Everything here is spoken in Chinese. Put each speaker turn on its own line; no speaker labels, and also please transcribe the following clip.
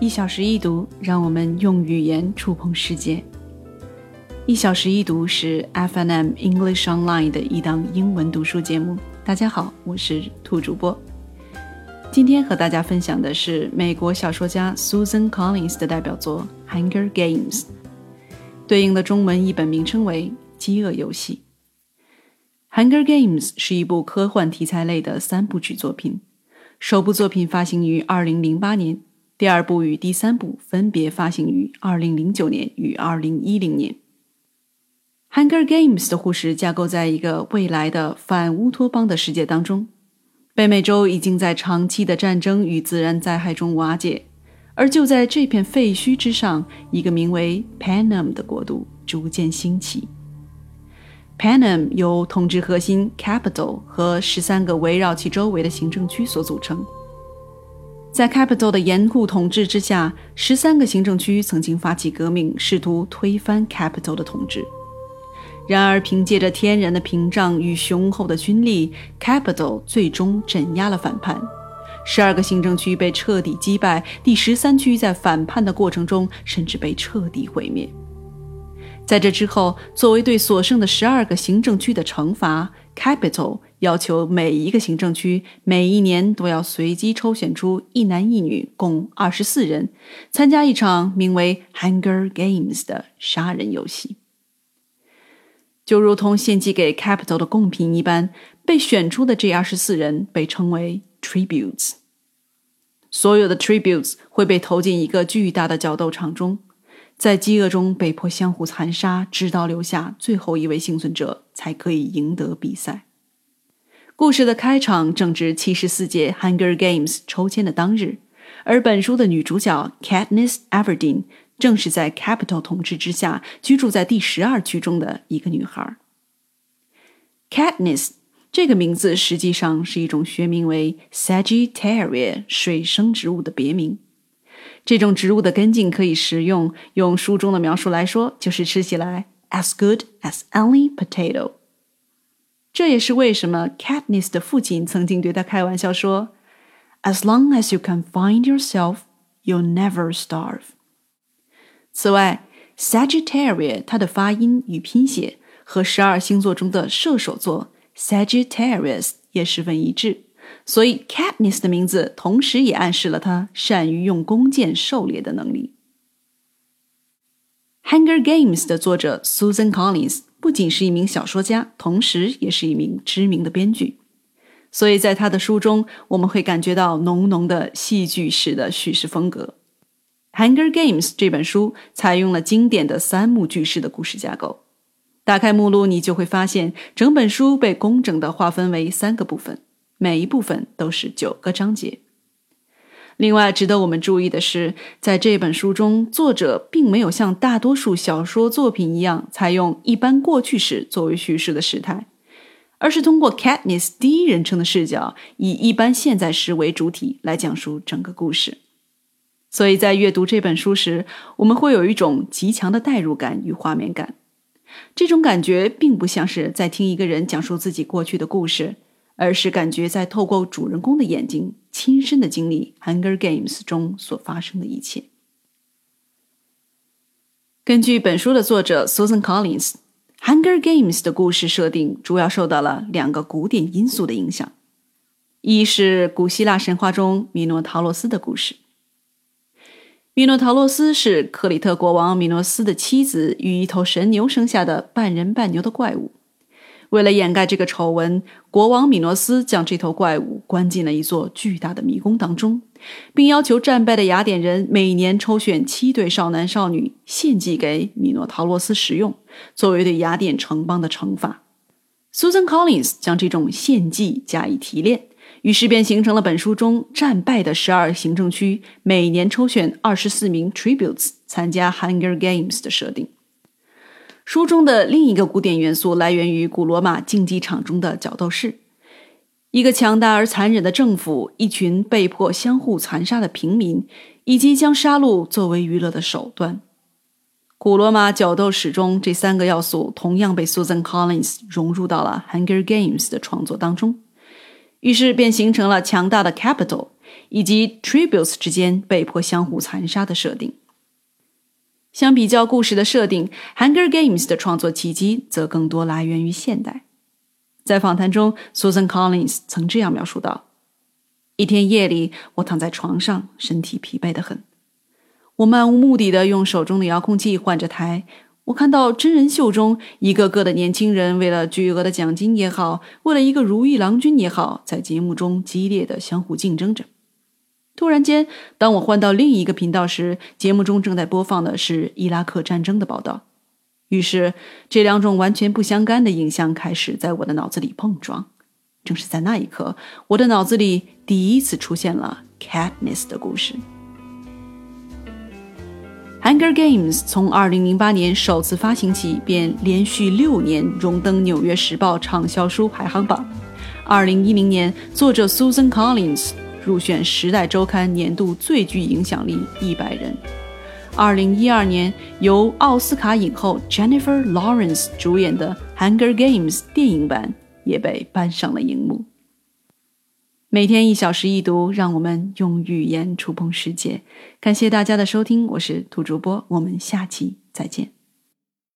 一小时一读，让我们用语言触碰世界。一小时一读是 FNM English Online 的一档英文读书节目。大家好，我是兔主播。今天和大家分享的是美国小说家 Susan Collins 的代表作《Hunger Games》，对应的中文译本名称为《饥饿游戏》。《Hunger Games》是一部科幻题材类的三部曲作品，首部作品发行于2008年。第二部与第三部分别发行于二零零九年与二零一零年。《Hunger Games》的故事架构在一个未来的反乌托邦的世界当中。北美洲已经在长期的战争与自然灾害中瓦解，而就在这片废墟之上，一个名为 Panem 的国度逐渐兴起。Panem 由统治核心 Capital 和十三个围绕其周围的行政区所组成。在 Capital 的严酷统治之下，十三个行政区曾经发起革命，试图推翻 Capital 的统治。然而，凭借着天然的屏障与雄厚的军力，Capital 最终镇压了反叛。十二个行政区被彻底击败，第十三区在反叛的过程中甚至被彻底毁灭。在这之后，作为对所剩的十二个行政区的惩罚，Capital。要求每一个行政区每一年都要随机抽选出一男一女共二十四人，参加一场名为《Hunger Games》的杀人游戏。就如同献祭给 Capital 的贡品一般，被选出的这二十四人被称为 Tributes。所有的 Tributes 会被投进一个巨大的角斗场中，在饥饿中被迫相互残杀，直到留下最后一位幸存者才可以赢得比赛。故事的开场正值七十四届 Hunger Games 抽签的当日，而本书的女主角 Katniss Everdeen 正是在 Capital 统治之下居住在第十二区中的一个女孩。Katniss 这个名字实际上是一种学名为 Sagittaria 水生植物的别名。这种植物的根茎可以食用，用书中的描述来说，就是吃起来 as good as any potato。这也是为什么 Katniss 的父亲曾经对他开玩笑说：“As long as you can find yourself, you'll never starve。”此外，Sagittarius 它的发音与拼写和十二星座中的射手座 Sagittarius 也十分一致，所以 Katniss 的名字同时也暗示了他善于用弓箭狩猎的能力。《 Hunger Games》的作者 Susan Collins。不仅是一名小说家，同时也是一名知名的编剧，所以在他的书中，我们会感觉到浓浓的戏剧式的叙事风格。《Hunger Games》这本书采用了经典的三幕句式的故事架构。打开目录，你就会发现整本书被工整的划分为三个部分，每一部分都是九个章节。另外，值得我们注意的是，在这本书中，作者并没有像大多数小说作品一样采用一般过去时作为叙事的时态，而是通过 Katniss 第一人称的视角，以一般现在时为主体来讲述整个故事。所以在阅读这本书时，我们会有一种极强的代入感与画面感。这种感觉并不像是在听一个人讲述自己过去的故事。而是感觉在透过主人公的眼睛，亲身的经历《Hunger Games》中所发生的一切。根据本书的作者 Susan Collins，《Hunger Games》的故事设定主要受到了两个古典因素的影响：一是古希腊神话中米诺陶洛斯的故事。米诺陶洛斯是克里特国王米诺斯的妻子与一头神牛生下的半人半牛的怪物。为了掩盖这个丑闻，国王米诺斯将这头怪物关进了一座巨大的迷宫当中，并要求战败的雅典人每年抽选七对少男少女献祭给米诺陶洛斯食用，作为对雅典城邦的惩罚。Susan Collins 将这种献祭加以提炼，于是便形成了本书中战败的十二行政区每年抽选二十四名 tributes 参加 Hunger Games 的设定。书中的另一个古典元素来源于古罗马竞技场中的角斗士，一个强大而残忍的政府，一群被迫相互残杀的平民，以及将杀戮作为娱乐的手段。古罗马角斗史中这三个要素同样被 Susan Collins 融入到了《Hunger Games》的创作当中，于是便形成了强大的 Capital，以及 tributes 之间被迫相互残杀的设定。相比较故事的设定，《Hunger Games》的创作契机则更多来源于现代。在访谈中，Susan Collins 曾这样描述道：“一天夜里，我躺在床上，身体疲惫得很。我漫无目的的用手中的遥控器换着台。我看到真人秀中一个个的年轻人，为了巨额的奖金也好，为了一个如意郎君也好，在节目中激烈的相互竞争着。突然间，当我换到另一个频道时，节目中正在播放的是伊拉克战争的报道。于是，这两种完全不相干的影像开始在我的脑子里碰撞。正是在那一刻，我的脑子里第一次出现了 Katniss 的故事。《Hunger Games》从2008年首次发行起，便连续六年荣登《纽约时报》畅销书排行榜。2010年，作者 Susan Collins 入选《时代周刊》年度最具影响力一百人。2012年，由奥斯卡影后 Jennifer Lawrence 主演的《Hunger Games》电影版也被搬上了荧幕。每天一小时一读，让我们用语言触碰世界。感谢大家的收听，我是土主播，我们下期再见。